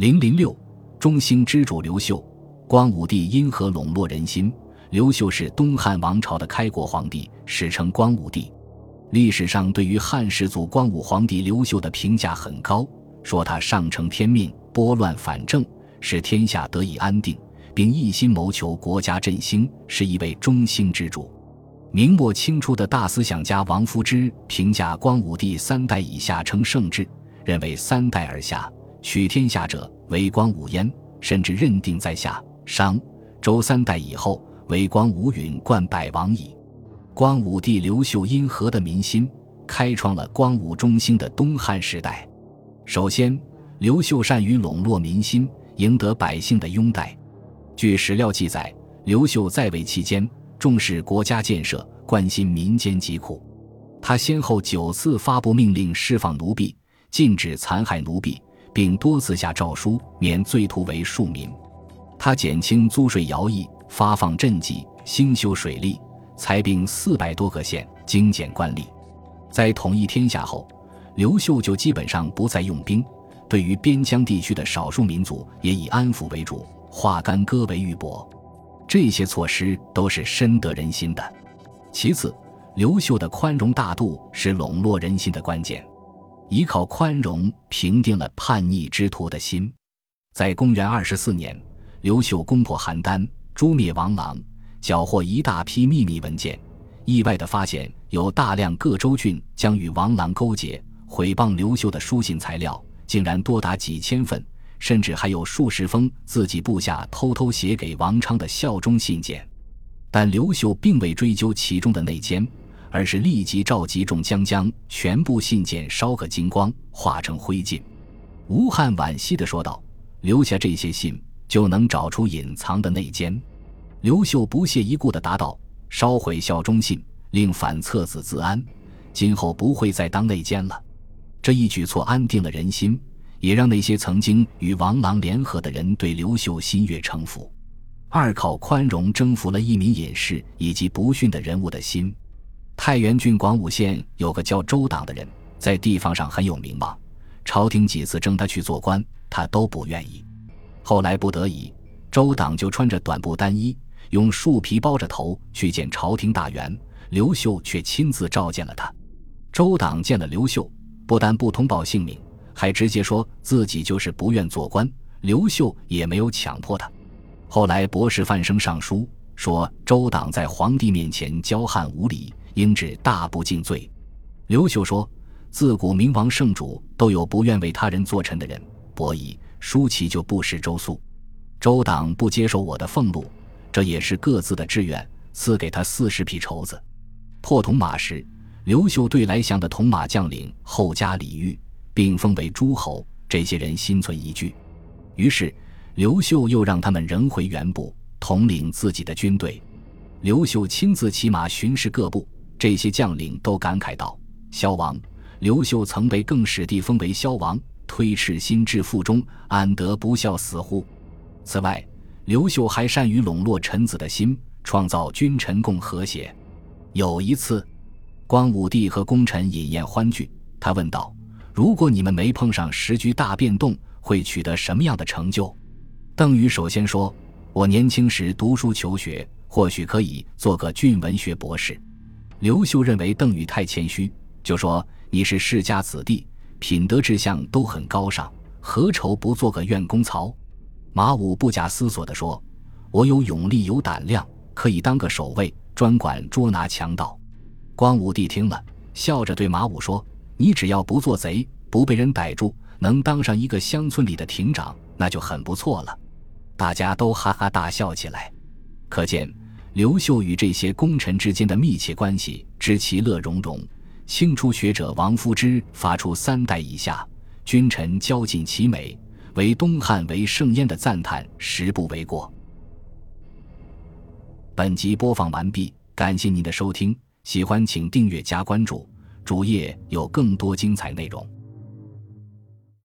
零零六，中兴之主刘秀，光武帝因何笼络人心？刘秀是东汉王朝的开国皇帝，史称光武帝。历史上对于汉始祖光武皇帝刘秀的评价很高，说他上承天命，拨乱反正，使天下得以安定，并一心谋求国家振兴，是一位中兴之主。明末清初的大思想家王夫之评价光武帝三代以下称圣治，认为三代而下。取天下者为光武焉，甚至认定在下商周三代以后为光武允冠百王矣。光武帝刘秀因何的民心，开创了光武中兴的东汉时代。首先，刘秀善于笼络民心，赢得百姓的拥戴。据史料记载，刘秀在位期间重视国家建设，关心民间疾苦。他先后九次发布命令，释放奴婢，禁止残害奴婢。并多次下诏书免罪徒为庶民，他减轻租税徭役，发放赈济，兴修水利，裁并四百多个县，精简官吏。在统一天下后，刘秀就基本上不再用兵，对于边疆地区的少数民族也以安抚为主，化干戈为玉帛。这些措施都是深得人心的。其次，刘秀的宽容大度是笼络人心的关键。依靠宽容平定了叛逆之徒的心。在公元二十四年，刘秀攻破邯郸，诛灭王朗，缴获一大批秘密文件。意外地发现，有大量各州郡将与王朗勾结，毁谤刘秀的书信材料，竟然多达几千份，甚至还有数十封自己部下偷偷写给王昌的效忠信件。但刘秀并未追究其中的内奸。而是立即召集众将将全部信件烧个精光，化成灰烬。吴汉惋惜地说道：“留下这些信，就能找出隐藏的内奸。”刘秀不屑一顾地答道：“烧毁效忠信，令反册子自安，今后不会再当内奸了。”这一举措安定了人心，也让那些曾经与王朗联合的人对刘秀心悦诚服。二靠宽容征服了一名隐士以及不逊的人物的心。太原郡广武县有个叫周党的人，在地方上很有名望。朝廷几次征他去做官，他都不愿意。后来不得已，周党就穿着短布单衣，用树皮包着头去见朝廷大员。刘秀却亲自召见了他。周党见了刘秀，不但不通报姓名，还直接说自己就是不愿做官。刘秀也没有强迫他。后来博士范生上书说，周党在皇帝面前骄悍无礼。应治大不敬罪。刘秀说：“自古明王圣主都有不愿为他人做臣的人，伯夷、舒淇就不是周肃。周党不接受我的俸禄，这也是各自的志愿。赐给他四十匹绸子。破铜马时，刘秀对来降的铜马将领后加礼遇，并封为诸侯。这些人心存疑惧，于是刘秀又让他们仍回原部，统领自己的军队。刘秀亲自骑马巡视各部。”这些将领都感慨道：“萧王，刘秀曾被更始帝封为萧王，推赤心至腹中，安得不孝死乎？”此外，刘秀还善于笼络臣子的心，创造君臣共和谐。有一次，光武帝和功臣饮宴欢聚，他问道：“如果你们没碰上时局大变动，会取得什么样的成就？”邓禹首先说：“我年轻时读书求学，或许可以做个俊文学博士。”刘秀认为邓禹太谦虚，就说：“你是世家子弟，品德志向都很高尚，何愁不做个院公曹？”马武不假思索地说：“我有勇力，有胆量，可以当个守卫，专管捉拿强盗。”光武帝听了，笑着对马武说：“你只要不做贼，不被人逮住，能当上一个乡村里的亭长，那就很不错了。”大家都哈哈大笑起来，可见。刘秀与这些功臣之间的密切关系，知其乐融融。清初学者王夫之发出“三代以下，君臣交尽其美，唯东汉为盛焉”的赞叹，实不为过。本集播放完毕，感谢您的收听，喜欢请订阅加关注，主页有更多精彩内容。